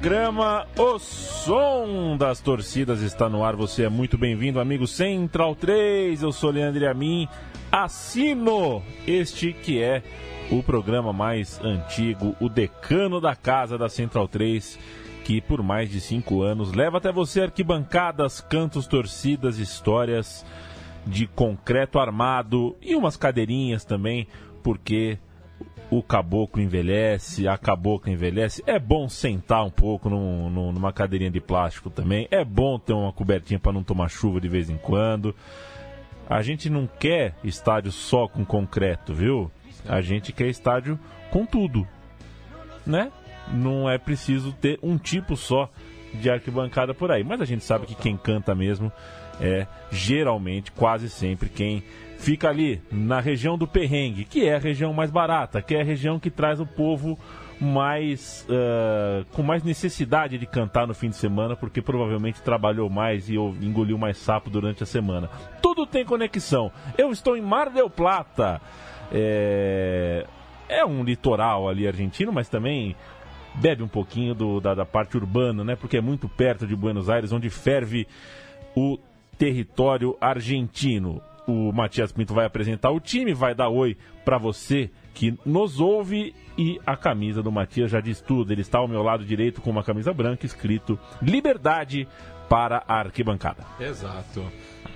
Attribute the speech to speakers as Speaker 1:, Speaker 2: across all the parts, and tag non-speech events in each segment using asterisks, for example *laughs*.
Speaker 1: programa O Som das Torcidas está no ar. Você é muito bem-vindo, amigo Central 3. Eu sou Leandro Amin. Assino este que é o programa mais antigo, o decano da casa da Central 3, que por mais de cinco anos leva até você arquibancadas, cantos, torcidas, histórias de concreto armado e umas cadeirinhas também, porque o caboclo envelhece, a cabocla envelhece. É bom sentar um pouco num, num, numa cadeirinha de plástico também. É bom ter uma cobertinha para não tomar chuva de vez em quando. A gente não quer estádio só com concreto, viu? A gente quer estádio com tudo, né? Não é preciso ter um tipo só de arquibancada por aí. Mas a gente sabe que quem canta mesmo é geralmente, quase sempre, quem fica ali na região do perrengue, que é a região mais barata, que é a região que traz o povo mais uh, com mais necessidade de cantar no fim de semana, porque provavelmente trabalhou mais e engoliu mais sapo durante a semana. Tudo tem conexão. Eu estou em Mar del Plata. É, é um litoral ali argentino, mas também bebe um pouquinho do, da, da parte urbana, né? Porque é muito perto de Buenos Aires, onde ferve o território argentino o Matias Pinto vai apresentar o time, vai dar oi para você que nos ouve e a camisa do Matias já diz tudo. Ele está ao meu lado direito com uma camisa branca escrito Liberdade para a arquibancada.
Speaker 2: Exato.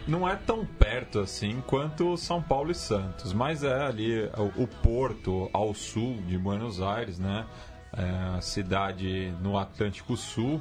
Speaker 2: Não é tão perto assim quanto São Paulo e Santos, mas é ali o, Porto ao sul de Buenos Aires, né? É cidade no Atlântico Sul,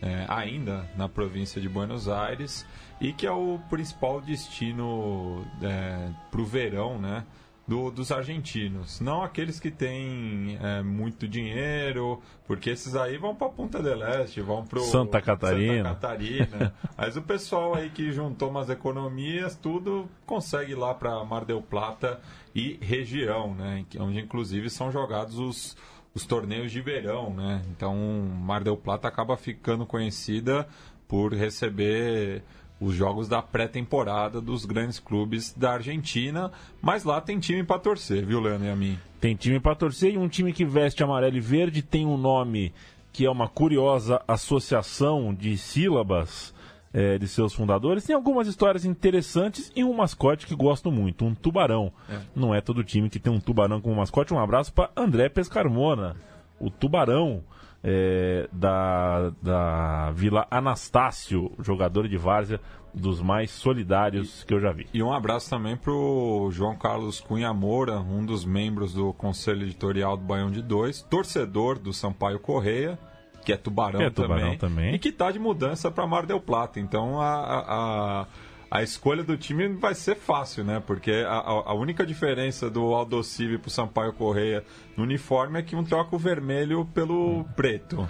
Speaker 2: é, ainda na província de Buenos Aires e que é o principal destino é, para o verão, né? Do, dos argentinos, não aqueles que têm é, muito dinheiro, porque esses aí vão para Punta del Este, vão para
Speaker 1: Santa Catarina.
Speaker 2: Santa Catarina. *laughs* Mas o pessoal aí que juntou umas economias, tudo consegue ir lá para Mar del Plata e região, né? Onde inclusive são jogados os, os torneios de verão, né? Então Mar del Plata acaba ficando conhecida por receber os jogos da pré-temporada dos grandes clubes da Argentina, mas lá tem time para torcer, viu, Leandro e a mim?
Speaker 1: Tem time para torcer e um time que veste amarelo e verde tem um nome que é uma curiosa associação de sílabas é, de seus fundadores. Tem algumas histórias interessantes e um mascote que gosto muito, um tubarão. É. Não é todo time que tem um tubarão como mascote. Um abraço para André Pescarmona, o tubarão é, da, da Vila Anastácio, jogador de várzea dos mais solidários que eu já vi.
Speaker 2: E um abraço também para o João Carlos Cunha Moura, um dos membros do Conselho Editorial do Baião de Dois, torcedor do Sampaio Correia, que é tubarão, que é tubarão também, também, e que está de mudança para Mar del Plata. Então a, a a escolha do time vai ser fácil, né? Porque a, a única diferença do Aldocive pro Sampaio Correia no uniforme é que um troca o vermelho pelo preto.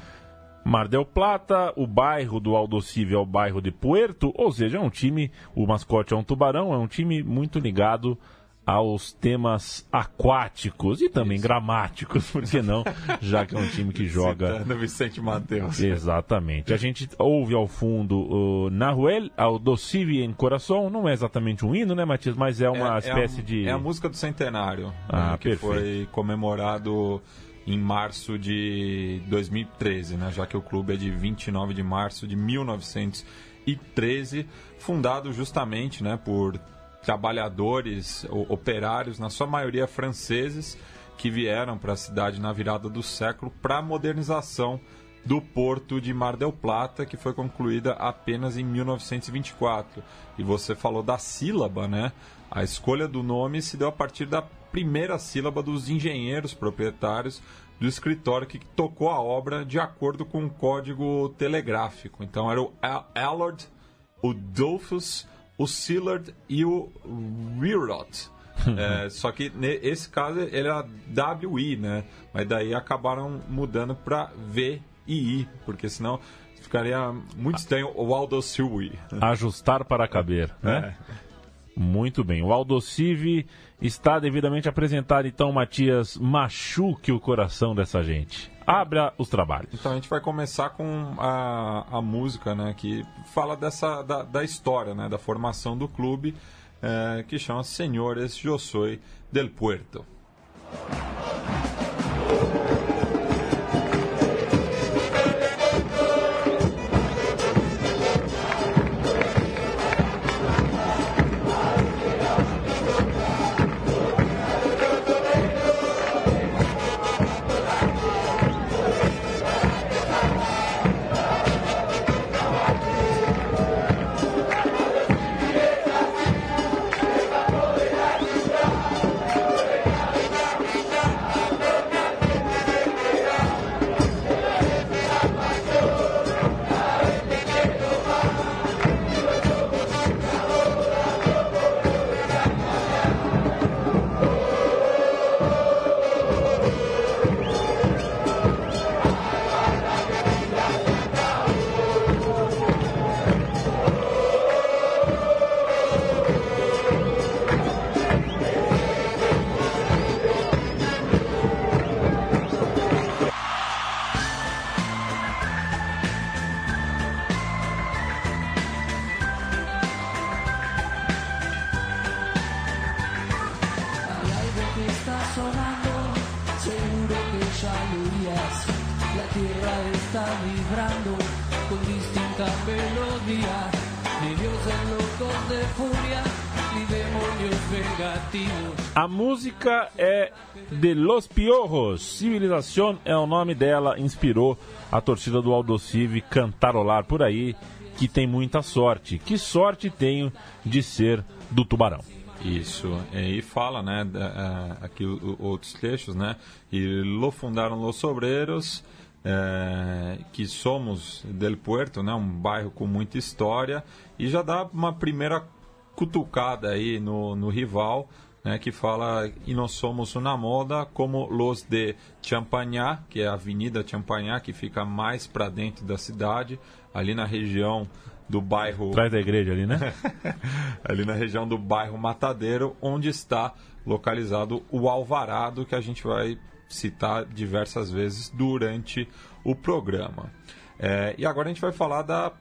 Speaker 1: Mar del Plata, o bairro do Aldocive é o bairro de Puerto, ou seja, é um time, o mascote é um tubarão, é um time muito ligado aos temas aquáticos e também Isso. gramáticos, *laughs* por que não? Já que é um time que *laughs* joga.
Speaker 2: Citando Vicente Matheus.
Speaker 1: Exatamente. A gente ouve ao fundo o Nahuel, ao Docive em Coração. Não é exatamente um hino, né, Matias? Mas é uma é, espécie
Speaker 2: é a,
Speaker 1: de.
Speaker 2: É a música do centenário,
Speaker 1: ah,
Speaker 2: né, que
Speaker 1: perfeito.
Speaker 2: foi comemorado em março de 2013, né? Já que o clube é de 29 de março de 1913, fundado justamente, né, por trabalhadores, operários, na sua maioria franceses, que vieram para a cidade na virada do século para a modernização do porto de Mar del Plata, que foi concluída apenas em 1924. E você falou da sílaba, né? A escolha do nome se deu a partir da primeira sílaba dos engenheiros proprietários do escritório que tocou a obra de acordo com o código telegráfico. Então era o Allard, o Dolphus o Sillard e o Wirot. *laughs* é, só que nesse caso ele era WI, né? Mas daí acabaram mudando para VII, porque senão ficaria muito estranho o Aldo Silwi.
Speaker 1: Ajustar para caber, né? É. Muito bem. O Aldocive está devidamente apresentado, então, Matias, machuque o coração dessa gente. Abra os trabalhos.
Speaker 2: Então a gente vai começar com a, a música, né, que fala dessa da, da história, né, da formação do clube, é, que chama Senhores Yo Soy del Puerto.
Speaker 1: Música é de Los Piojos. Civilização é o nome dela, inspirou a torcida do Aldocive cantarolar por aí, que tem muita sorte. Que sorte tenho de ser do Tubarão.
Speaker 2: Isso, e fala, né, aqui outros trechos, né, e lo fundaram los obreiros, é, que somos del Puerto, né, um bairro com muita história, e já dá uma primeira cutucada aí no, no rival, né, que fala e nós somos uma moda como los de Champagnat, que é a Avenida Champagnat, que fica mais para dentro da cidade, ali na região do bairro.
Speaker 1: Atrás da igreja ali, né? *laughs*
Speaker 2: ali na região do bairro Matadeiro, onde está localizado o Alvarado, que a gente vai citar diversas vezes durante o programa. É, e agora a gente vai falar da,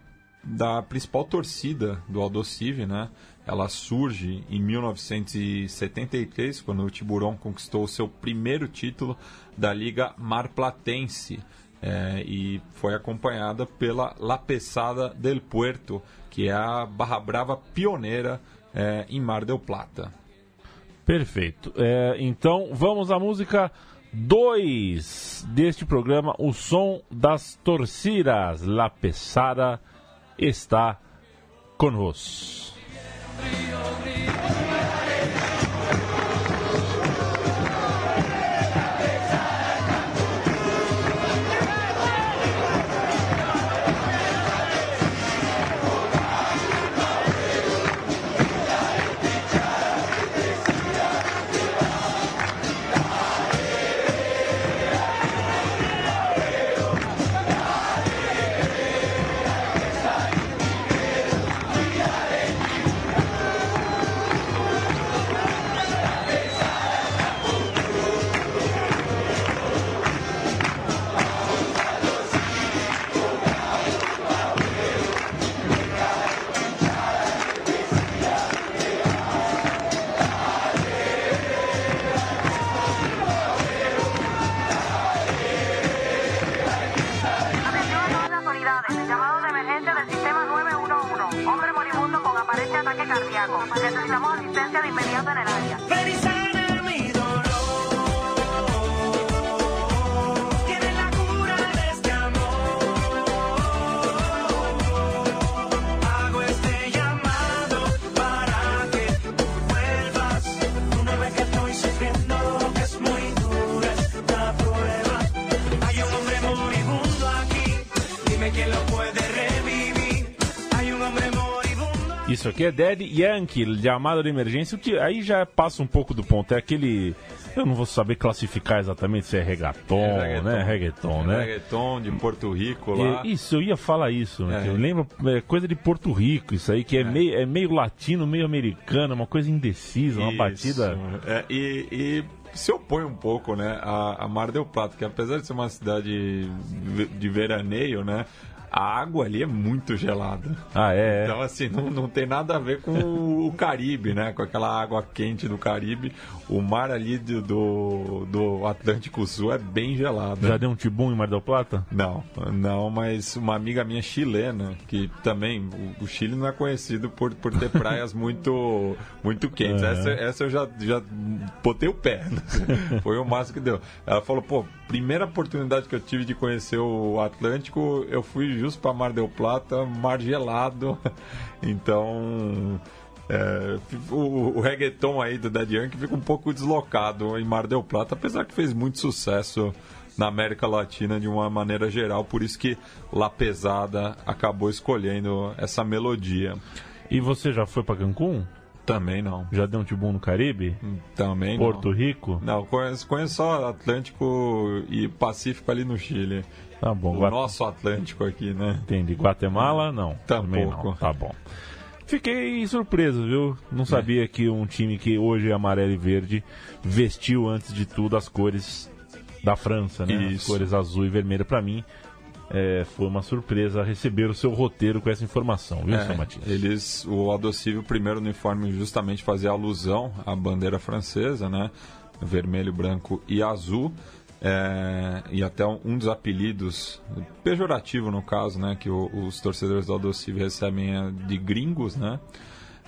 Speaker 2: da principal torcida do Aldocive, né? Ela surge em 1973, quando o Tiburão conquistou seu primeiro título da Liga Marplatense. É, e foi acompanhada pela La Pesada del Puerto, que é a Barra Brava pioneira é, em Mar del Plata.
Speaker 1: Perfeito. É, então vamos à música 2 deste programa, O Som das Torcidas. La Pesada está conosco. Rio Grande. É Dead Yankee, chamado de emergência, o que aí já passa um pouco do ponto. É aquele Eu não vou saber classificar exatamente se é reggaeton,
Speaker 2: É reggaeton.
Speaker 1: né? Reggaeton, né?
Speaker 2: Reggaeton de Porto Rico lá.
Speaker 1: É, isso, eu ia falar isso, né?
Speaker 2: É.
Speaker 1: Eu lembro, é, coisa de Porto Rico, isso aí, que é, Meio, é meio latino, meio americano, uma coisa indecisa, uma
Speaker 2: Isso.
Speaker 1: batida.
Speaker 2: É, e, e se opõe um pouco, né, a, a Mar del Plata, que apesar de ser uma cidade de- de veraneio, né, a água ali é muito gelada.
Speaker 1: Ah, é. é.
Speaker 2: Então, assim, não, não tem nada a ver com o Caribe, né? Com aquela água quente do Caribe. O mar ali do, do, do Atlântico Sul é bem gelado.
Speaker 1: Já deu um tibum em Mar del Plata?
Speaker 2: Não, não, mas uma amiga minha chilena, que também, o, o Chile não é conhecido por, por ter *laughs* praias muito, muito quentes.
Speaker 1: Uhum.
Speaker 2: Essa, essa eu já, já botei o pé, né? *laughs* foi o máximo que deu. Ela falou, pô, primeira oportunidade que eu tive de conhecer o Atlântico, eu fui justo para Mar del Plata, mar gelado, *laughs* então... é, o, o reggaeton aí do Daddy Yankee fica um pouco deslocado em Mar del Plata, apesar que fez muito sucesso na América Latina de uma maneira geral, por isso que La Pesada acabou escolhendo essa melodia.
Speaker 1: E você já foi pra Cancún?
Speaker 2: Também não.
Speaker 1: Já deu um tibum no Caribe?
Speaker 2: Também
Speaker 1: Porto
Speaker 2: não.
Speaker 1: Rico?
Speaker 2: Não, conheço, conheço só Atlântico e Pacífico ali no Chile.
Speaker 1: Tá bom.
Speaker 2: O
Speaker 1: Gua-
Speaker 2: nosso Atlântico aqui, né?
Speaker 1: Entendi. Guatemala, não. Também não.
Speaker 2: Tampouco.
Speaker 1: Tá bom. Fiquei surpreso, viu? Não sabia que um time que hoje é amarelo e verde vestiu, antes de tudo, as cores da França, né? As
Speaker 2: Isso.
Speaker 1: cores azul e vermelho. Pra mim, é, foi uma surpresa receber o seu roteiro com essa informação, viu,
Speaker 2: É,
Speaker 1: Matias?
Speaker 2: eles, o Adocível, primeiro uniforme justamente fazia alusão à bandeira francesa, né? Vermelho, branco e azul. É, e até um, um dos apelidos, pejorativo no caso, né? Que o- os torcedores do Adocível recebem é de gringos, né?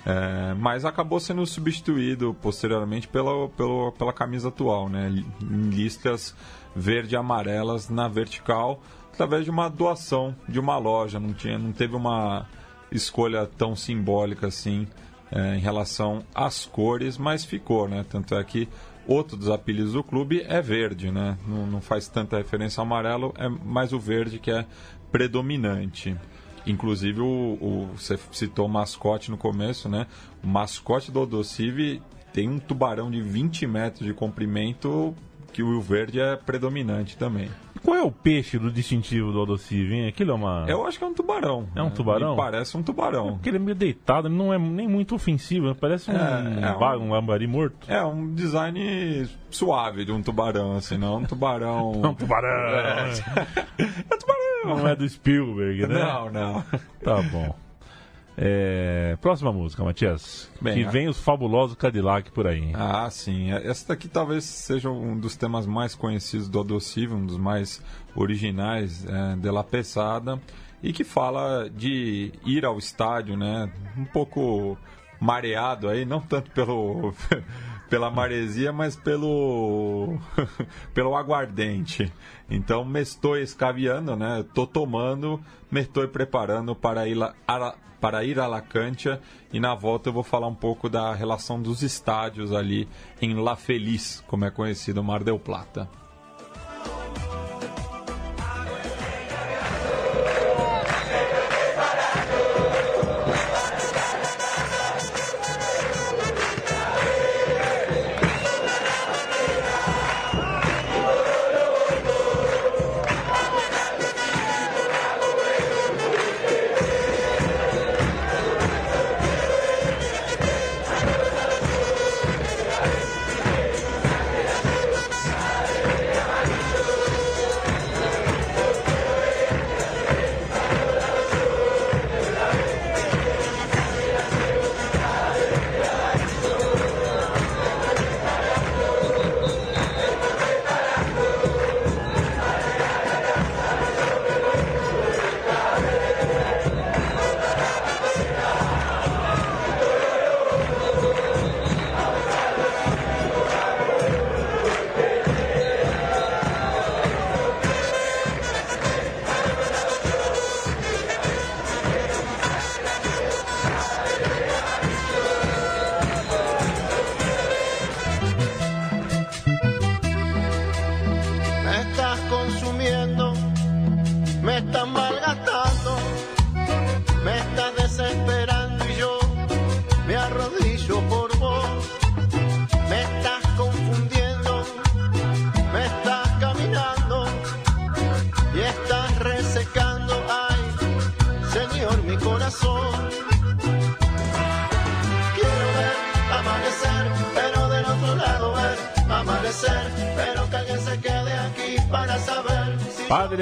Speaker 2: É, mas acabou sendo substituído posteriormente pela, pela, pela camisa atual, né? Em listas verde e amarelas na vertical, através de uma doação de uma loja. Não, tinha, não teve uma escolha tão simbólica assim é, em relação às cores, mas ficou, né? Tanto é que outro dos apelidos do clube é verde, né? Não, não faz tanta referência ao amarelo, é mais o verde que é predominante. Inclusive, o, o- você citou o mascote no começo, né? O mascote do Odocive tem um tubarão de 20 metros de comprimento, que o verde é predominante também.
Speaker 1: E Qual é o peixe do distintivo do Odocive, hein? Aquilo é uma...
Speaker 2: Eu acho que é um tubarão.
Speaker 1: É um
Speaker 2: né?
Speaker 1: tubarão?
Speaker 2: Me parece um tubarão.
Speaker 1: Porque ele é meio deitado, ele não é nem muito ofensivo, parece um,
Speaker 2: É, é um-
Speaker 1: um lambari morto.
Speaker 2: É um design suave de um tubarão, assim, não um tubarão. *laughs*
Speaker 1: É um tubarão!
Speaker 2: É, *laughs* é um tubarão!
Speaker 1: Não é do Spielberg, né?
Speaker 2: Não, não.
Speaker 1: Tá bom. É, Próxima música, Matias.
Speaker 2: Bem,
Speaker 1: que
Speaker 2: a-
Speaker 1: vem os fabulosos Cadillac por aí.
Speaker 2: Ah, sim. Essa daqui talvez seja um dos temas mais conhecidos do Adocível, um dos mais originais é, de La Pesada, e que fala de ir ao estádio, né? Um pouco mareado aí, não tanto pelo pela maresia, mas pelo *laughs* pelo aguardente. Então, me estou escaviando, né? Tô tomando, me estou preparando para ir a- para ir a La e na volta eu vou falar um pouco da relação dos estádios ali em La Feliz, como é conhecido o Mar del Plata.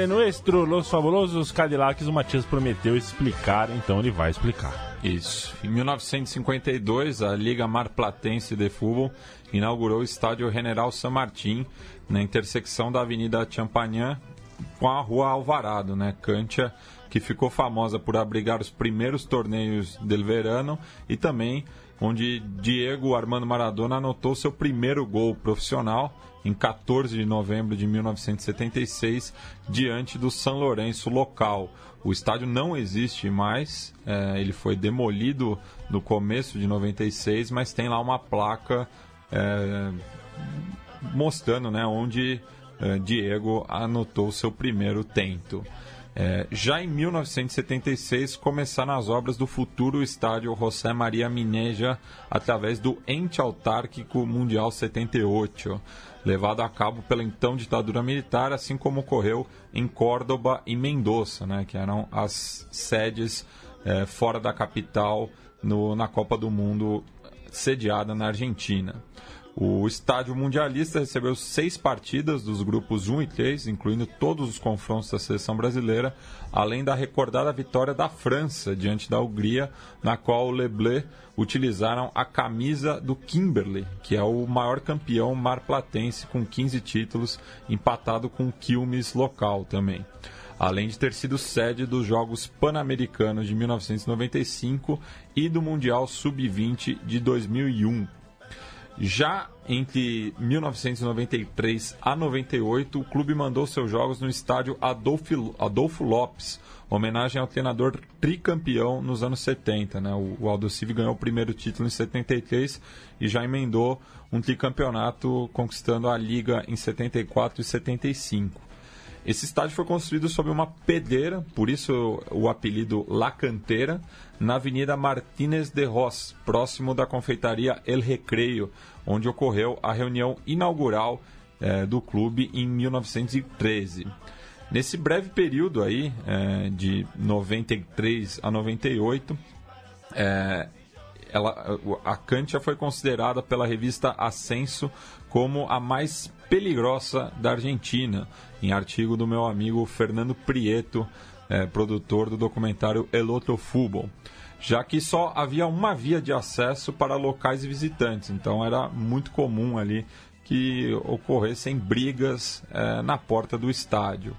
Speaker 1: Nuestro, Los Fabulosos Cadillacs, o Matias prometeu explicar, então ele vai explicar.
Speaker 2: Isso. Em 1952, a Liga Marplatense de Futebol inaugurou o estádio General San Martín, na intersecção da Avenida Champagnat com a Rua Alvarado, né? Cantia, que ficou famosa por abrigar os primeiros torneios del verano e também onde Diego Armando Maradona anotou seu primeiro gol profissional em 14 de novembro de 1976, diante do São Lourenço local. O estádio não existe mais, é, ele foi demolido no começo de 96, mas tem lá uma placa é, mostrando né, onde é, Diego anotou seu primeiro tento. É, já em 1976 começaram as obras do futuro estádio José Maria Mineja através do Ente Autárquico Mundial 78 levado a cabo pela então ditadura militar, assim como ocorreu em Córdoba e Mendoza, né, que eram as sedes é, fora da capital no, na Copa do Mundo sediada na Argentina. O estádio mundialista recebeu seis partidas dos grupos 1 e 3, incluindo todos os confrontos da seleção brasileira, além da recordada vitória da França diante da Hungria, na qual o Leblé utilizaram a camisa do Kimberley, que é o maior campeão marplatense com 15 títulos, empatado com o Quilmes local também além de ter sido sede dos Jogos Pan-Americanos de 1995 e do Mundial Sub-20 de 2001. Já entre 1993 a 98, o clube mandou seus jogos no estádio Adolfo, Adolfo Lopes, homenagem ao treinador tricampeão nos anos 70. Né? O, o Aldo Civi ganhou o primeiro título em 73 e já emendou um tricampeonato conquistando a Liga em 74 e 75. Esse estádio foi construído sob uma pedreira, por isso o apelido La Canteira, na Avenida Martínez de Ross, próximo da confeitaria El Recreio, onde ocorreu a reunião inaugural eh, do clube em 1913. Nesse breve período aí, eh, de 93 a 98, eh, ela, a Cantia foi considerada pela revista Ascenso como a mais peligrosa da Argentina, em artigo do meu amigo Fernando Prieto, é, produtor do documentário El Otro Fútbol, já que só havia uma via de acesso para locais e visitantes, então era muito comum ali que ocorressem brigas é, na porta do estádio.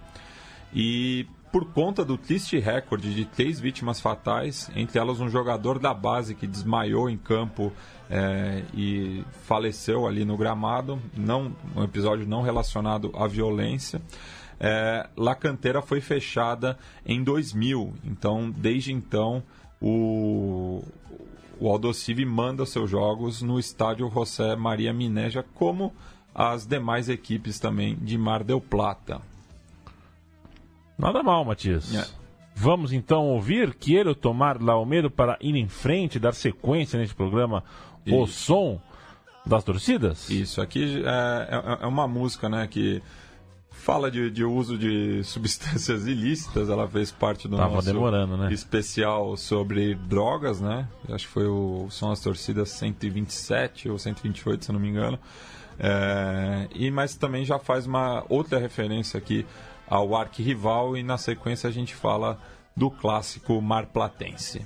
Speaker 2: E por conta do triste recorde de três vítimas fatais, entre elas um jogador da base que desmaiou em campo é, e faleceu ali no gramado, não, um episódio não relacionado à violência. É, La Canteira foi fechada em 2000, então desde então o, o Aldocive manda seus jogos no estádio José Maria Mineja, como as demais equipes também de Mar del Plata.
Speaker 1: Nada mal, Matias. É. Vamos então ouvir Quero Tomar Laomedo para ir em frente, dar sequência neste programa O Som das Torcidas?
Speaker 2: Isso, aqui é, é, é uma música né, que fala de, de, uso de *laughs* substâncias ilícitas, ela fez parte do
Speaker 1: Tava
Speaker 2: nosso
Speaker 1: demorando, né?
Speaker 2: especial sobre drogas, né? Acho que foi o São as Torcidas 127 ou 128, se não me engano. É, e mas também já faz uma outra referência aqui ao arquirrival e na sequência a gente fala do clássico marplatense.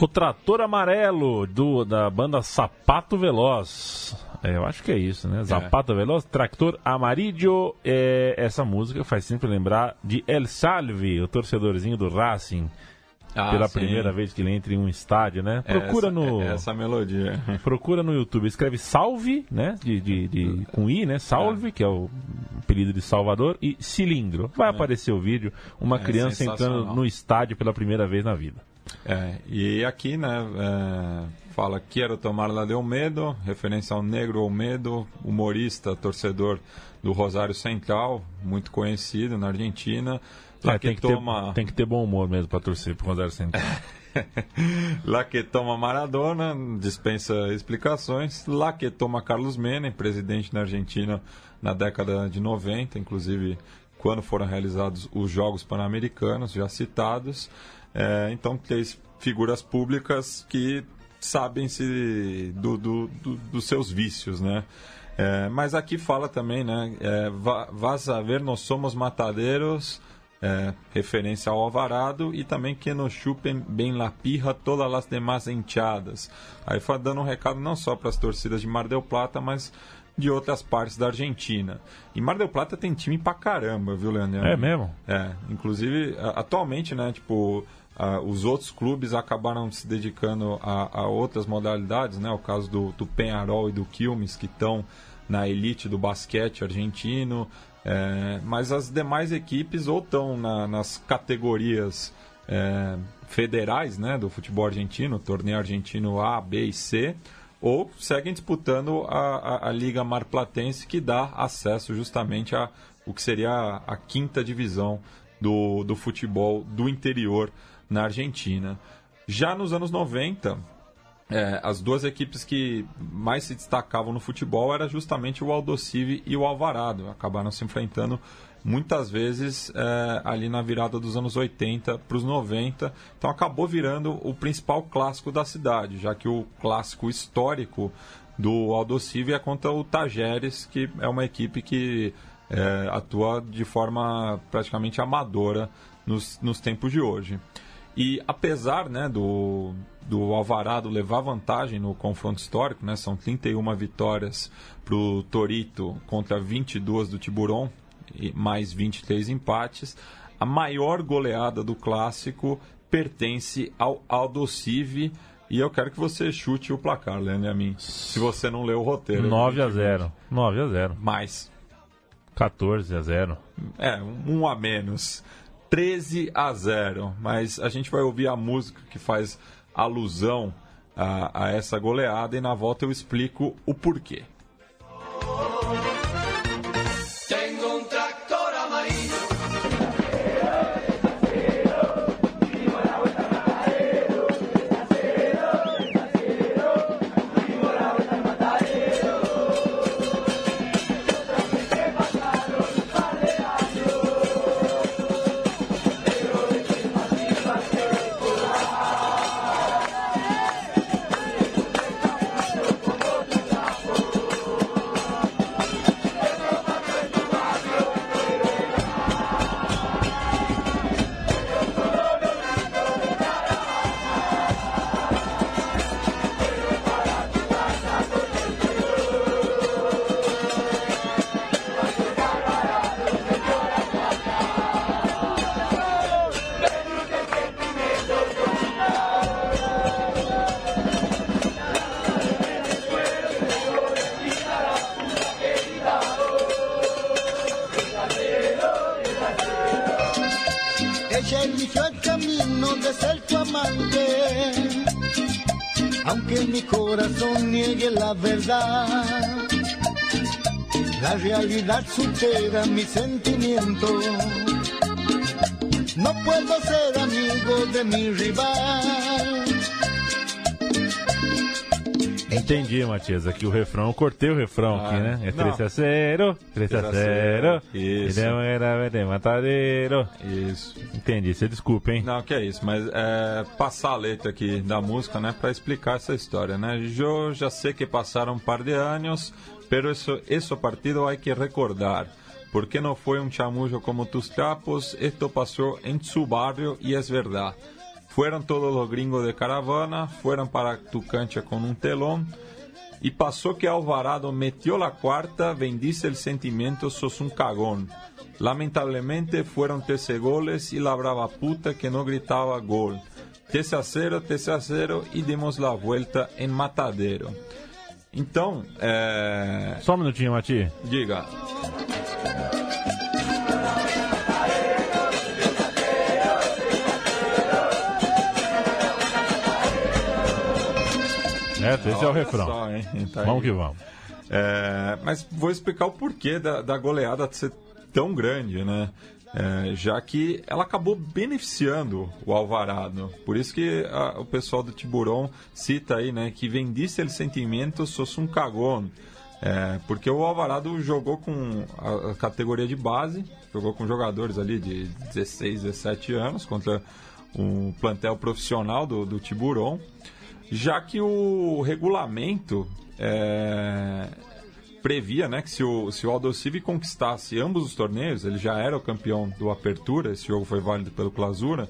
Speaker 1: O Trator Amarelo, do, da banda Sapato Veloz. É, eu acho que é isso, né? Zapato Veloz, Tractor Amarillo. É, essa música faz sempre lembrar de El Salve, o torcedorzinho do Racing.
Speaker 2: Ah,
Speaker 1: pela
Speaker 2: sim.
Speaker 1: primeira vez que ele entra em um estádio, né? Procura
Speaker 2: essa,
Speaker 1: no.
Speaker 2: Essa melodia. *laughs*
Speaker 1: Procura no YouTube, escreve Salve, né? De, de, de- com I, né? Salve, que é o apelido de Salvador, e Cilindro. Vai aparecer o vídeo, uma
Speaker 2: É
Speaker 1: criança entrando no estádio pela primeira vez na vida.
Speaker 2: É, e aqui, né, é, fala Quero tomar la de Olmedo, referência ao Negro Olmedo, humorista, torcedor do Rosário Central, muito conhecido na Argentina. Lá
Speaker 1: É,
Speaker 2: que
Speaker 1: tem, que
Speaker 2: toma,
Speaker 1: ter, tem que ter bom humor mesmo pra torcer pro Rosário Central. *laughs*
Speaker 2: lá que toma Maradona, dispensa explicações. Lá que toma Carlos Menem, presidente da Argentina na década de 90, inclusive quando foram realizados os Jogos Pan-Americanos, já citados. É, então, três figuras públicas que sabem se do, do- do- dos seus vícios, né? É, mas aqui fala também, né? É, "Va- vas a ver, nós somos matadeiros, é, referência ao Alvarado, e também que nos chupem bem la pirra todas as demais enteadas. Aí foi dando um recado não só para as torcidas de Mar del Plata, mas de outras partes da Argentina. E Mar del Plata tem time pra caramba, viu, Leandro?
Speaker 1: É mesmo?
Speaker 2: É, inclusive, atualmente, né, tipo, a- os outros clubes acabaram se dedicando a, a outras modalidades, né, o caso do, do Penharol e do Quilmes, que estão na elite do basquete argentino, é, mas as demais equipes ou estão na- nas categorias é, federais, né, do futebol argentino, torneio argentino A, B e C, ou seguem disputando a, a, a Liga Marplatense, que dá acesso justamente a o que seria a, a quinta divisão do, do futebol do interior na Argentina. Já nos anos 90, é, as duas equipes que mais se destacavam no futebol era justamente o Aldosivi e o Alvarado. Acabaram se enfrentando muitas vezes é, ali na virada dos anos 80 para os 90. Então acabou virando o principal clássico da cidade, já que o clássico histórico do Aldosivi é contra o Tajeres, que é uma equipe que é, atua de forma praticamente amadora nos, nos tempos de hoje. E apesar né, do, do Alvarado levar vantagem no confronto histórico, né, são 31 vitórias para o Torito contra 22 do Tiburon, e mais 23 empates, a maior goleada do clássico pertence ao Aldosivi. E eu quero que você chute o placar, Leandro e a mim. Se você não leu o roteiro.
Speaker 1: 9 a 0 9 a 0
Speaker 2: Mais.
Speaker 1: 14 a 0
Speaker 2: É, um a menos. 13 a 0. Mas a gente vai ouvir a música que faz alusão a, a essa goleada e na volta eu explico o porquê.
Speaker 3: Supera mi sentimiento. No puedo ser amigo de mi rival.
Speaker 1: Entendi, Matias. Aqui o refrão, eu cortei o refrão
Speaker 2: Ah,
Speaker 1: aqui, né? É
Speaker 2: não.
Speaker 1: 3 a 0, 3 a 0.
Speaker 2: 0, isso.
Speaker 1: Matadeiro.
Speaker 2: Isso.
Speaker 1: Entendi, você desculpa, hein?
Speaker 2: Não, que é isso, mas é passar a letra aqui da música, né, para explicar essa história, né? Eu já sei que passaram um par de anos, pero eso, eso partido hay que recordar. Porque no fue un chamullo como tus trapos, esto pasó en su barrio y es verdad. fueron todos los gringos de caravana, fueron para tu cancha con un telón. Y pasó que Alvarado metió la cuarta, bendice el sentimiento, sos un cagón. Lamentablemente fueron 13 goles y la brava puta que no gritaba gol. 13 a 0, 13 a 0 e demos la vuelta em Matadeiro. Então, é...
Speaker 1: Só um minutinho, Mati.
Speaker 2: Diga.
Speaker 1: É, esse é o refrão.
Speaker 2: Só, tá
Speaker 1: vamos que vamos.
Speaker 2: É, mas vou explicar o porquê da, da goleada ser tão grande, né? É, já que ela acabou beneficiando o Alvarado. Por isso que a, o pessoal do Tiburon cita aí, né, que vendisse ele sentimento, sos um cagón. É, porque o Alvarado jogou com a, a, categoria de base, jogou com jogadores ali de 16, 17 anos contra um plantel profissional do, do Tiburon, já que o regulamento é, previa né, que se o, se o Aldo Civi conquistasse ambos os torneios, ele já era o campeão do Apertura, esse jogo foi válido pelo Clausura,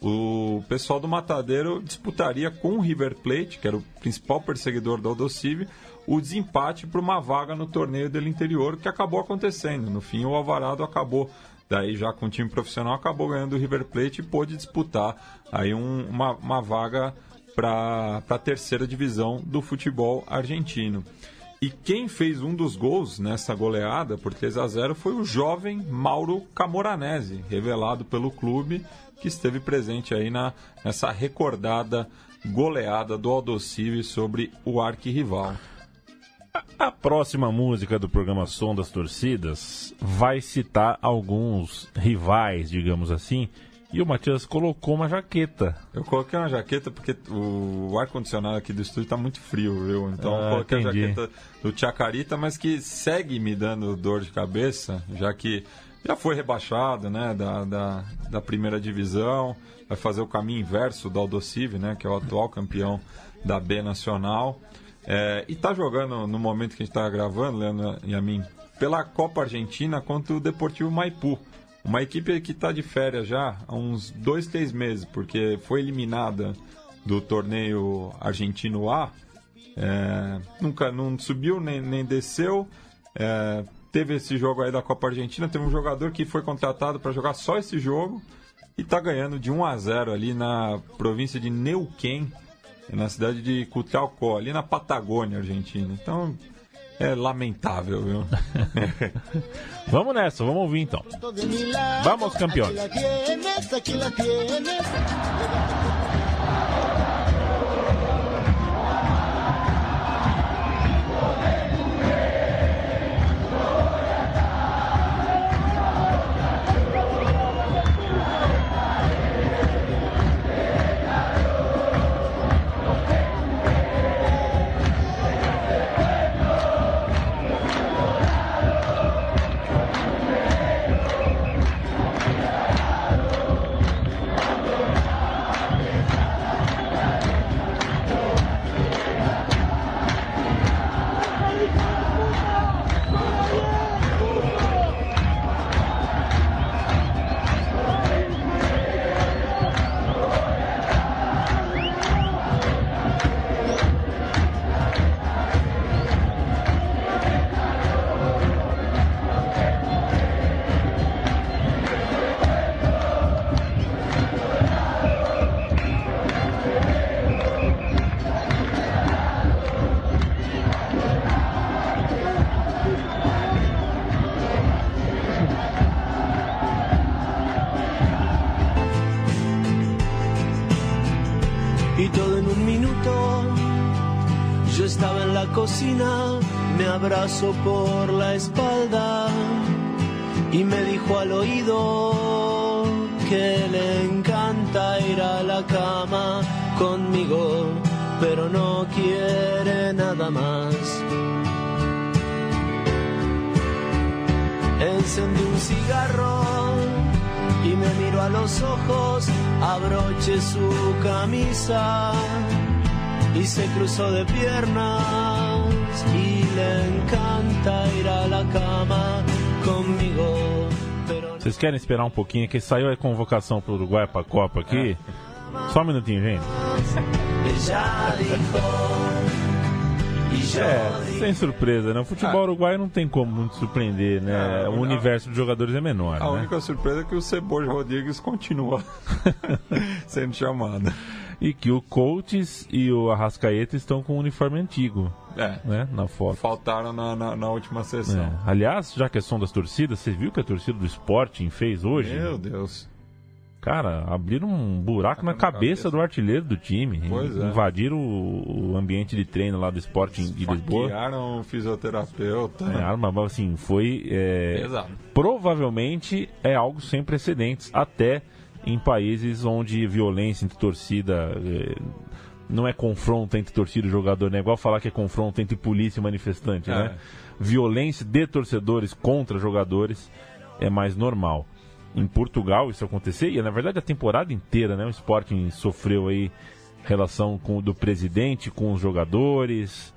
Speaker 2: o pessoal do Matadeiro disputaria com o River Plate, que era o principal perseguidor do Aldo Civi, o desempate para uma vaga no torneio do interior, que acabou acontecendo. No fim, o Alvarado acabou, daí já com o time profissional, acabou ganhando o River Plate e pôde disputar aí um, uma, uma vaga para a terceira divisão do futebol argentino. E quem fez um dos gols nessa goleada por 3 a 0 foi o jovem Mauro Camoranese, revelado pelo clube, que esteve presente aí na, nessa recordada goleada do Aldocive sobre o arquirrival.
Speaker 1: A próxima música do programa Som das Torcidas vai citar alguns rivais, digamos assim, e o Matias colocou uma jaqueta.
Speaker 2: Eu coloquei uma jaqueta porque o ar-condicionado aqui do estúdio está muito frio, viu? Então ah, eu coloquei entendi. a jaqueta do Chacarita, mas que segue me dando dor de cabeça, já que já foi rebaixado né, da, da, da primeira divisão, vai fazer o caminho inverso do Aldocive, né, que é o atual campeão da B Nacional. É, e está jogando no momento que a gente está gravando, Leandro e a mim, pela Copa Argentina contra o Deportivo Maipú. Uma equipe que está de férias já há uns dois, três meses, porque foi eliminada do torneio argentino A. É, nunca não subiu nem, nem desceu. É, teve esse jogo aí da Copa Argentina. Teve um jogador que foi contratado para jogar só esse jogo e está ganhando de 1 a 0 ali na província de Neuquén, na cidade de Cutralcó, ali na Patagônia Argentina. Então é lamentável, viu? *laughs*
Speaker 1: vamos nessa, vamos ouvir então. Vamos, campeões.
Speaker 4: Me abrazó por la espalda y me dijo al oído que le encanta ir a la cama conmigo, pero no quiere nada más. Encendí un cigarro y me miró a los ojos, abroché su camisa y se cruzó de piernas y le encanta ir a la cama conmigo.
Speaker 1: Vocês querem esperar um pouquinho que saiu a convocação para o Uruguai para a Copa aqui? Só um minutinho, gente. É, sem surpresa, né? O futebol
Speaker 2: Ah.
Speaker 1: uruguaio não tem como muito surpreender, né?
Speaker 2: É,
Speaker 1: o
Speaker 2: a-
Speaker 1: universo de jogadores é menor,
Speaker 2: A
Speaker 1: né?
Speaker 2: única surpresa é que o Ceboja Rodrigues continua *laughs* *laughs* sendo chamado.
Speaker 1: E que o Coates e o Arrascaeta estão com o uniforme antigo,
Speaker 2: É,
Speaker 1: né? Na foto.
Speaker 2: faltaram na, na, na última sessão.
Speaker 1: É. Aliás, já que é som das torcidas, você viu que a torcida do Sporting fez hoje?
Speaker 2: Meu Deus.
Speaker 1: Cara, abriram um buraco na
Speaker 2: na
Speaker 1: cabeça,
Speaker 2: cabeça.
Speaker 1: do artilheiro do time.
Speaker 2: Pois é.
Speaker 1: Invadiram o, o ambiente de treino lá do Sporting de Lisboa.
Speaker 2: Hackearam o fisioterapeuta.
Speaker 1: É, arma, assim, foi. é,
Speaker 2: Pesado.
Speaker 1: provavelmente é algo sem precedentes, até em países onde violência entre torcida. é, não é confronto entre torcida e jogador, né? É igual falar que é confronto entre polícia e manifestante,
Speaker 2: É.
Speaker 1: né? Violência de torcedores contra jogadores é mais normal. Em Portugal isso acontecer, e na verdade a temporada inteira, né? O Sporting sofreu aí relação com do presidente com os jogadores,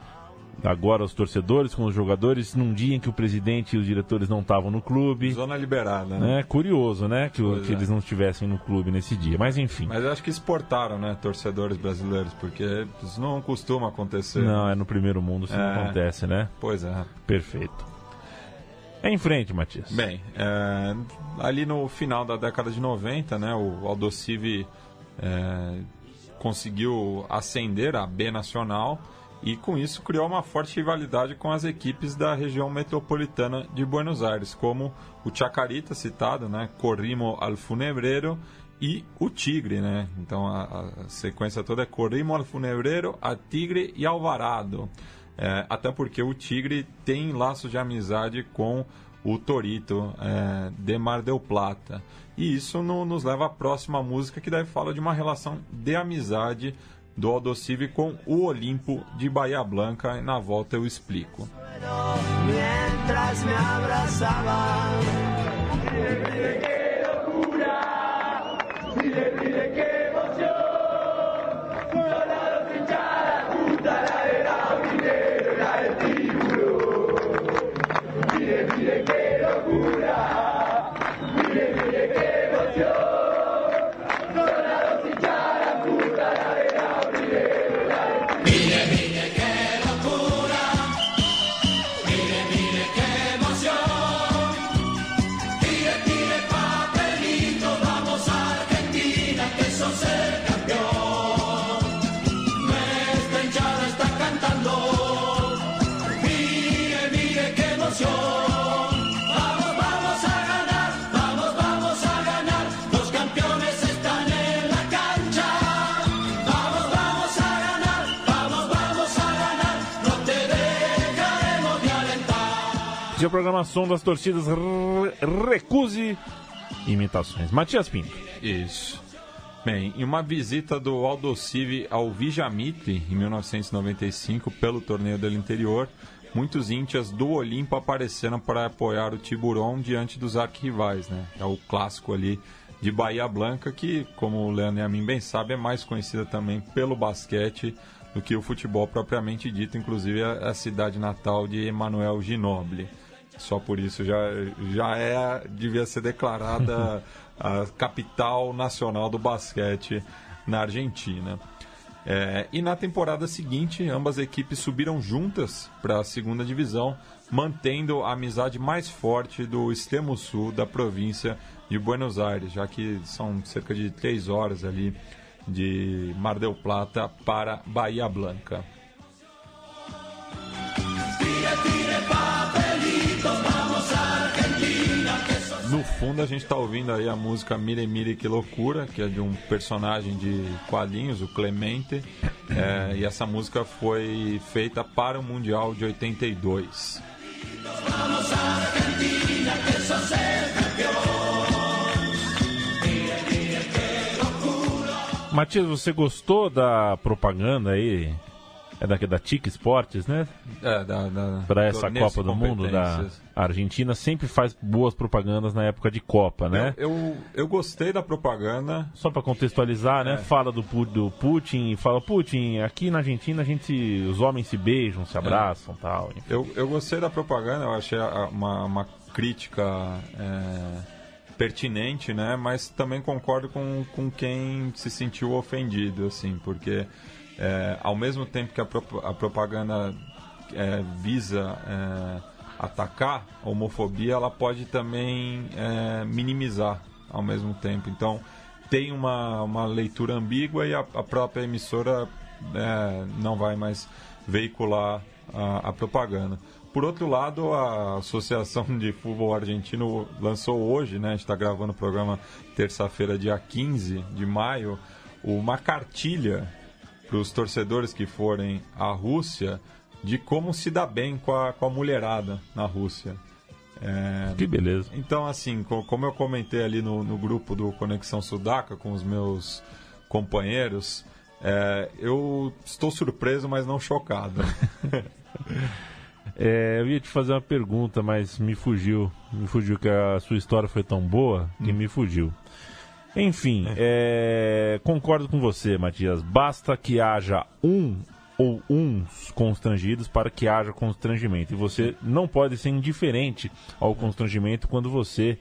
Speaker 1: agora os torcedores com os jogadores, num dia em que o presidente e os diretores não estavam no clube.
Speaker 2: Zona liberada, né?
Speaker 1: É curioso, né? Que, o- que
Speaker 2: é.
Speaker 1: eles não estivessem no clube nesse dia. Mas enfim.
Speaker 2: Mas acho que exportaram, né, torcedores brasileiros, porque isso não costuma acontecer.
Speaker 1: Não, é no primeiro mundo isso não
Speaker 2: É.
Speaker 1: acontece, né?
Speaker 2: Pois é.
Speaker 1: Perfeito. É em frente, Matias.
Speaker 2: Bem, é, ali no final da década de 90, né, o Aldosivi é, conseguiu ascender a B Nacional e com isso criou uma forte rivalidade com as equipes da região metropolitana de Buenos Aires, como o Chacarita citado, né, Corrimo Alfunebreiro e o Tigre, né? Então a, a sequência toda é Corrimo Alfunebreiro, a Tigre e Alvarado. É, até porque o Tigre tem laços de amizade com o Torito é, de Mar del Plata. E isso no- nos leva à próxima música, que daí fala de uma relação de amizade do Aldosivi com o Olimpo de Bahia Blanca. Na volta eu explico.
Speaker 4: mientras me.
Speaker 1: O programação das torcidas Recuse Imitações. Matias Pinto.
Speaker 2: Isso. Bem, em uma visita do Aldo Civi ao Vijamitre em 1995 pelo torneio do interior, muitos íntias do Olimpo apareceram para apoiar o Tiburon diante dos arquirrivais, né? É o clássico ali de Bahia Blanca, que, como o Leandro e a mim bem sabe, é mais conhecida também pelo basquete do que o futebol propriamente dito, inclusive a, a cidade natal de Emanuel Ginobili. Só por isso já, já é, devia ser declarada *laughs* a capital nacional do basquete na Argentina. É, e na temporada seguinte, ambas equipes subiram juntas para a segunda divisão, mantendo a amizade mais forte do extremo sul da província de Buenos Aires, já que são cerca de três horas ali de Mar del Plata para Bahia Blanca. No fundo a gente está ouvindo aí a música Mire Mire Que Loucura, que é de um personagem de quadrinhos, o Clemente. É, e essa música foi feita para o Mundial de 82.
Speaker 1: Matias, você gostou da propaganda aí? É da, da TIC Esportes, né?
Speaker 2: É, da, da,
Speaker 1: Para essa Copa do Mundo da. Argentina, sempre faz boas propagandas na época de Copa, né?
Speaker 2: Eu, eu, eu gostei da propaganda.
Speaker 1: Só para contextualizar, né?
Speaker 2: É.
Speaker 1: Fala do, do Putin e fala, Putin, aqui na Argentina a gente, os homens se beijam, se abraçam
Speaker 2: É.
Speaker 1: tal. enfim.
Speaker 2: Eu, eu gostei da propaganda, eu achei uma, uma crítica é, pertinente, né? Mas também concordo com, com quem se sentiu ofendido, assim, porque é, ao mesmo tempo que a, pro, a propaganda é, visa é, atacar a homofobia, ela pode também é, minimizar ao mesmo tempo. Então tem uma, uma leitura ambígua e a, a própria emissora é, não vai mais veicular a, a propaganda. Por outro lado, a Associação de Futebol Argentino lançou hoje, né? A gente está gravando o programa terça-feira, dia 15 de maio, uma cartilha para os torcedores que forem à Rússia de como se dá bem com a, com a mulherada na Rússia.
Speaker 1: É, que beleza.
Speaker 2: Então, assim, como eu comentei ali no, no grupo do Conexão Sudaca com os meus companheiros, é, eu estou surpreso, mas não chocado. *laughs*
Speaker 1: É, eu ia te fazer uma pergunta, mas me fugiu. Me fugiu que a sua história foi tão boa que hum. me fugiu. Enfim, é. É, concordo com você, Matias. Basta que haja um ou uns constrangidos para que haja constrangimento. E você não pode ser indiferente ao constrangimento quando você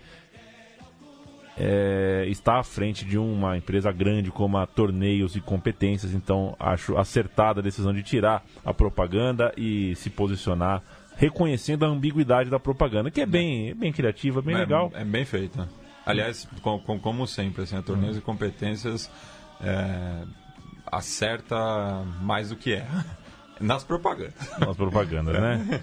Speaker 1: é, está à frente de uma empresa grande como a Torneios e Competências. Então, acho acertada a decisão de tirar a propaganda e se posicionar reconhecendo a ambiguidade da propaganda, que é bem, bem criativa, bem
Speaker 2: é,
Speaker 1: legal.
Speaker 2: É bem feita. Aliás, com, com, como sempre, assim, a Torneios e Competências é, acerta mais do que é. *laughs* Nas propagandas.
Speaker 1: Nas propagandas, né?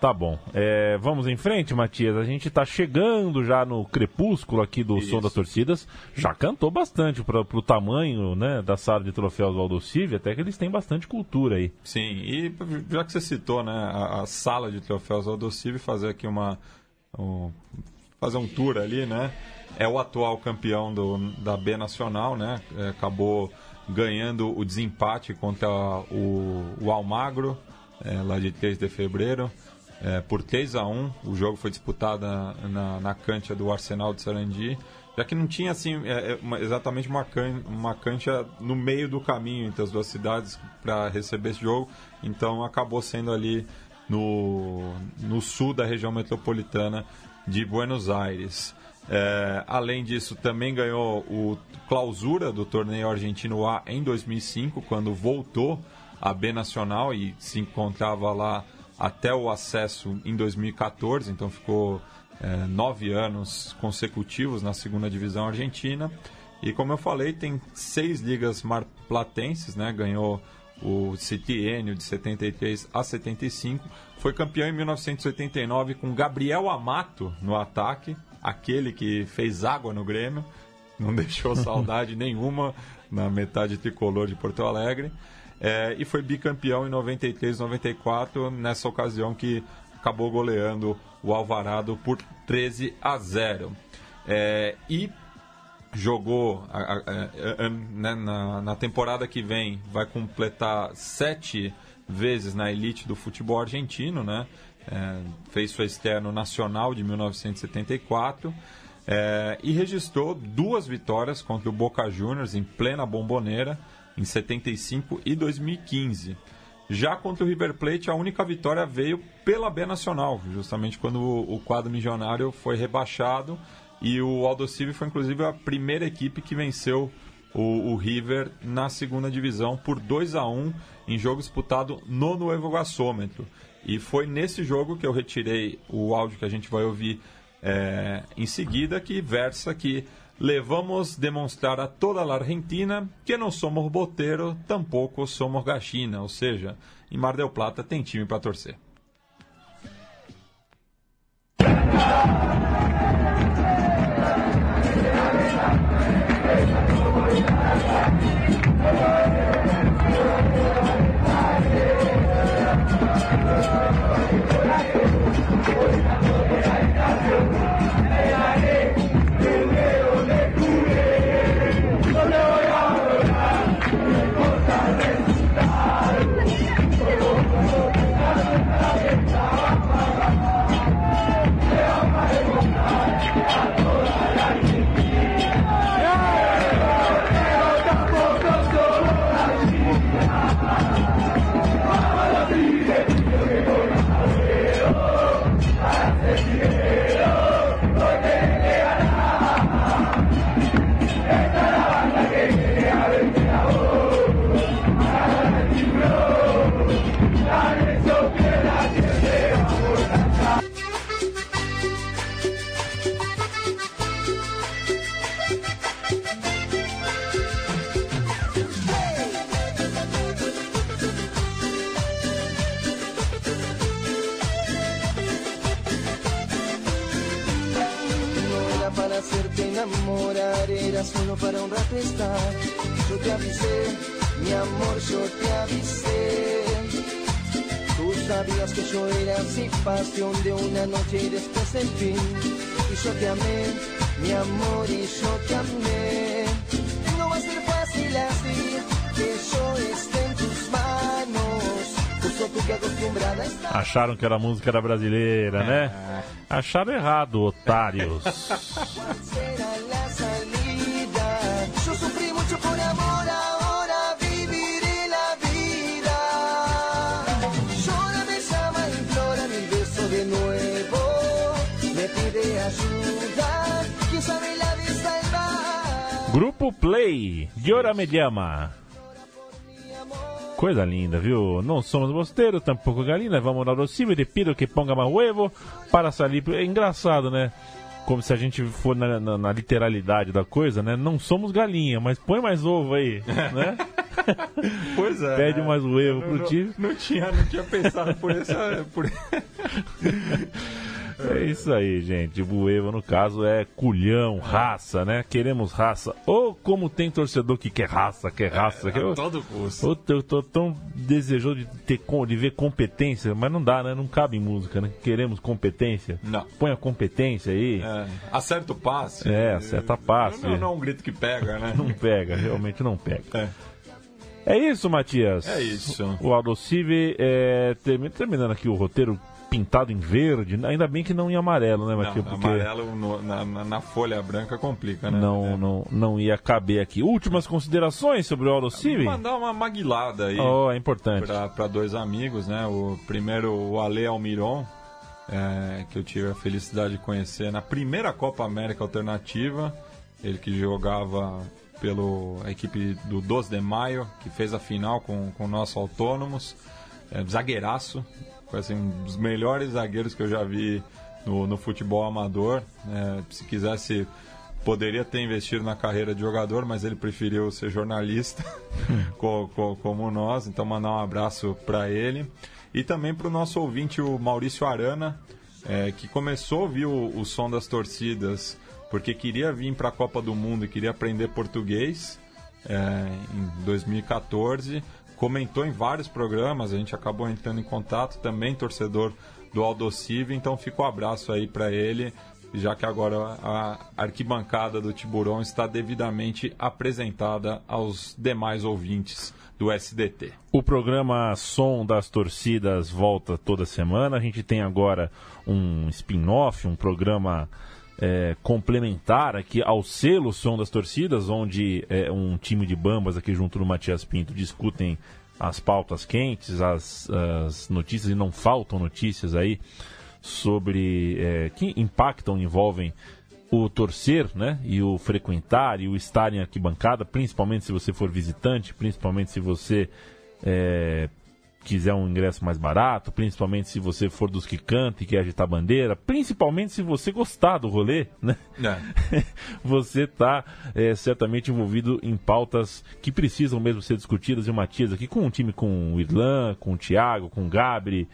Speaker 1: Tá bom. É, vamos em frente, Matias. A gente está chegando já no crepúsculo aqui do Isso. Som das Torcidas. Já cantou bastante para o tamanho né, da sala de troféus do Aldocive, até que eles têm bastante cultura aí.
Speaker 2: Sim, e já que você citou né, a, a sala de troféus do Aldocive, fazer aqui uma. Um, fazer um tour ali, né? É o atual campeão do, da B Nacional, né? É, acabou ganhando o desempate contra o, o Almagro, é, lá de 3 de fevereiro, é, por 3 a 1 O jogo foi disputado na, na, cancha do Arsenal de Sarandi, já que não tinha assim é, é exatamente uma, can, uma cancha no meio do caminho entre as duas cidades para receber esse jogo, então acabou sendo ali no, no sul da região metropolitana de Buenos Aires. É, além disso, também ganhou o clausura do torneio argentino A em 2005, quando voltou à B Nacional e se encontrava lá até o acesso em 2014, então ficou é, nove anos consecutivos na segunda divisão argentina. E como eu falei, tem seis ligas marplatenses, né? Ganhou o Citiênio de 73 a 75. Foi campeão em 1989 com Gabriel Amato no ataque, aquele que fez água no Grêmio, não *laughs* deixou saudade nenhuma na metade tricolor de Porto Alegre. É, e foi bicampeão em 93 94, nessa ocasião que acabou goleando o Alvarado por 13 a 0. É, e jogou a, a, a, né, na, na, temporada que vem, vai completar sete vezes na elite do futebol argentino, né? É, fez sua estreia no Nacional de 1974 é, e registrou duas vitórias contra o Boca Juniors em plena bomboneira em 75 e 2015. Já contra o River Plate, a única vitória veio pela B Nacional, justamente quando o quadro milionário foi rebaixado e o Aldosivi foi inclusive a primeira equipe que venceu o, o, River na segunda divisão por 2 a 1 em jogo disputado no Nuevo Gasômetro. E foi nesse jogo que eu retirei o áudio que a gente vai ouvir é, em seguida, que versa que levamos demonstrar a toda a Argentina que não somos boteiro, tampouco somos gachina, ou seja, em Mar del Plata tem time para torcer.
Speaker 4: De una noche y después el fin. Y yo te amé, mi amor, y yo te amé. No va a ser fácil así, que yo esté en tus manos. Justo tú que acostumbrada estás.
Speaker 1: Acharam que a música era brasileira, né? Acharam errado, otários. *laughs* Play, Llora Me Llama. Coisa linda, viu? Não somos bosteiros, tampouco galina. Vamos na Rocibo, te pido que ponga mais huevo para salir. É engraçado, né? Como se a gente for na, na- na literalidade da coisa, né? Não somos galinha, mas põe mais ovo aí, né? *laughs*
Speaker 2: Pois é.
Speaker 1: Pede
Speaker 2: né?
Speaker 1: mais erro
Speaker 2: Não-
Speaker 1: pro
Speaker 2: não-
Speaker 1: time.
Speaker 2: Não tinha, não tinha pensado por essa. Por... *laughs*
Speaker 1: É isso aí, gente. Bueva, no caso, é culhão, raça, né? Queremos raça. Ou como tem torcedor que quer raça, quer raça. quer...
Speaker 2: a todo custo.
Speaker 1: Ô, Eu tô tão desejoso de, ter, de ver competência, mas não dá, né? Não cabe em música, né? Queremos competência.
Speaker 2: Não.
Speaker 1: Põe a competência aí.
Speaker 2: É, acerta o passe.
Speaker 1: É, acerta passe.
Speaker 2: Não, não é um grito que pega, né?
Speaker 1: Não pega, realmente não pega.
Speaker 2: É.
Speaker 1: É isso, Matias.
Speaker 2: É isso.
Speaker 1: O Aldo Civi, é, termi- terminando aqui o roteiro pintado em verde, ainda bem que não em amarelo, né, Matias? Porque
Speaker 2: amarelo no- na, na- folha branca complica, né?
Speaker 1: não,
Speaker 2: É.
Speaker 1: não, não ia caber aqui. Últimas considerações sobre o Aldo Civi?
Speaker 2: Mandar uma maguilada aí.
Speaker 1: Oh, é importante.
Speaker 2: para dois amigos, né? O primeiro, o Ale Almiron, é, que eu tive a felicidade de conhecer na primeira Copa América Alternativa. Ele que jogava pelo a equipe do 12 de Maio, que fez a final com com o nosso Autônomos. É, zagueiraço, foi assim, um dos melhores zagueiros que eu já vi no, no futebol amador. É, se quisesse, poderia ter investido na carreira de jogador, mas ele preferiu ser jornalista, *laughs* co- co- como nós. Então, mandar um abraço para ele. E também para o nosso ouvinte, o Maurício Arana, é, que começou a ouvir o, o som das torcidas porque queria vir para a Copa do Mundo e queria aprender português é, em 2014. Comentou em vários programas, a gente acabou entrando em contato, também torcedor do Aldocive, então fica o abraço aí para ele, já que agora a arquibancada do Tiburão está devidamente apresentada aos demais ouvintes do SDT.
Speaker 1: O programa Som das Torcidas volta toda semana. A gente tem agora um spin-off, um programa é, complementar aqui ao selo Som das Torcidas, onde é, um time de bambas aqui junto do Matias Pinto discutem as pautas quentes, as, as notícias, e não faltam notícias aí sobre é, que impactam, envolvem o torcer, né, e o frequentar e o estar em arquibancada, principalmente se você for visitante, principalmente se você é, quiser um ingresso mais barato, principalmente se você for dos que canta e quer agitar bandeira, principalmente se você gostar do rolê, né? *laughs* você está certamente envolvido em pautas que precisam mesmo ser discutidas e o Matias aqui com um time com o Irlan, com o Thiago, com o Gabri,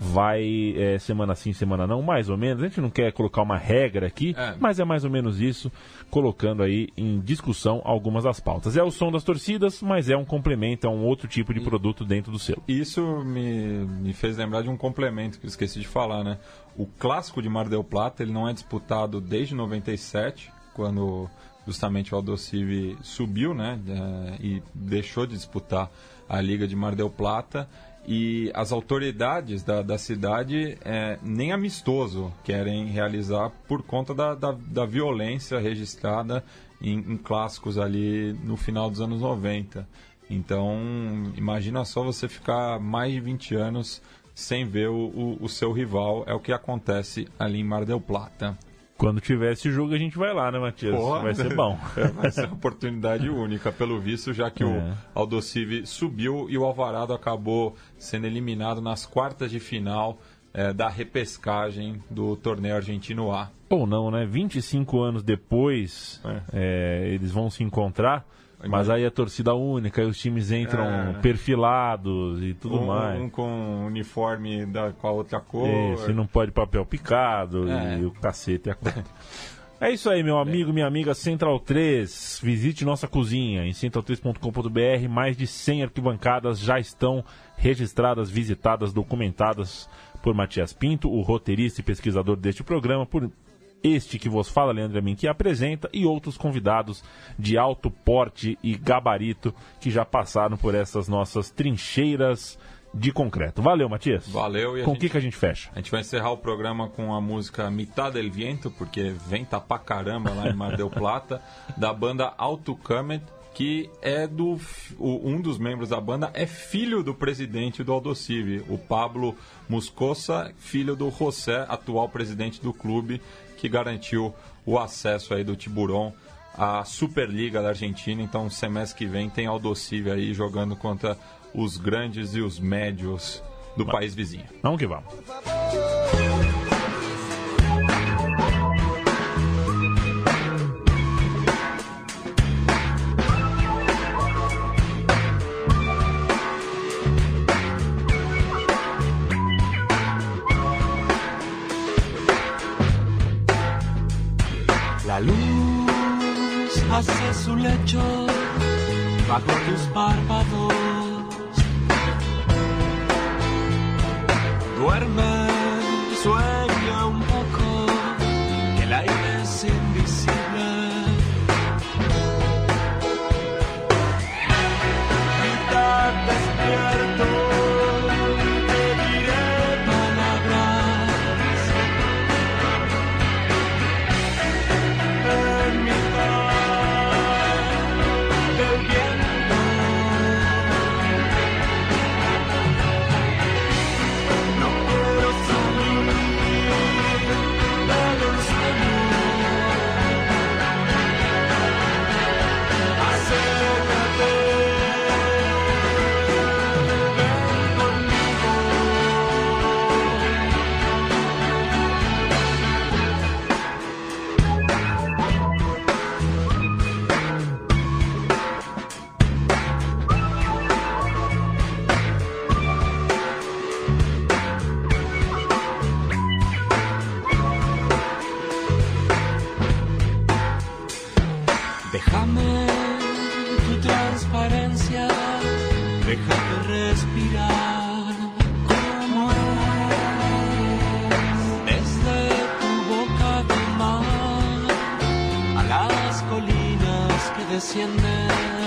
Speaker 1: vai é, semana sim, semana não, mais ou menos. A gente não quer colocar uma regra aqui,
Speaker 2: É.
Speaker 1: mas é mais ou menos isso, colocando aí em discussão algumas das pautas. É o som das torcidas, mas é um complemento, é um outro tipo de produto dentro do selo.
Speaker 2: Isso me, me fez lembrar de um complemento que eu esqueci de falar, né? O clássico de Mar del Plata, ele não é disputado desde 97, quando justamente o Aldocive subiu, né? eh, e deixou de disputar a Liga de Mar del Plata. E as autoridades da, da cidade eh, nem amistoso querem realizar por conta da, da, da violência registrada em, em clássicos ali no final dos anos 90. Então, imagina só você ficar mais de 20 anos sem ver o, o, o seu rival. É o que acontece ali em Mar del Plata.
Speaker 1: Quando tiver esse jogo, a gente vai lá, né, Matias?
Speaker 2: Porra.
Speaker 1: Vai ser bom. *laughs*
Speaker 2: É, vai ser uma oportunidade única, pelo visto, já que
Speaker 1: É.
Speaker 2: o Aldocive subiu e o Alvarado acabou sendo eliminado nas quartas de final eh, da repescagem do torneio argentino A.
Speaker 1: Ou não, né? 25 anos depois, é, eles vão se encontrar, mas aí é torcida única, aí os times entram
Speaker 2: É.
Speaker 1: perfilados e tudo
Speaker 2: um,
Speaker 1: mais.
Speaker 2: um com uniforme da, com a outra cor.
Speaker 1: Isso, e não pode papel picado
Speaker 2: É.
Speaker 1: e o cacete é a. É isso aí, meu amigo, minha amiga Central 3. Visite nossa cozinha em central3.com.br. Mais de 100 arquibancadas já estão registradas, visitadas, documentadas por Matias Pinto, o roteirista e pesquisador deste programa, por este que vos fala, Leandro Amin, que apresenta, e outros convidados de alto porte e gabarito que já passaram por essas nossas trincheiras de concreto. Valeu, Matias.
Speaker 2: Valeu.
Speaker 1: E com o que, que a gente fecha?
Speaker 2: A gente vai encerrar o programa com a música Mitad del Viento, porque venta pra caramba lá em Mar del Plata, *laughs* da banda Alto Camet, que é do o, um dos membros da banda é filho do presidente do Aldosivi, o Pablo Muscosa, filho do José, atual presidente do clube, que garantiu o acesso aí do Tiburon à Superliga da Argentina. Então, semestre que vem tem Aldosivi aí jogando contra os grandes e os médios do vamos. país vizinho.
Speaker 1: Vamos que vamos.
Speaker 5: Déjame tu transparencia, déjame respirar como es. Desde tu boca de mar a las colinas que
Speaker 6: descienden.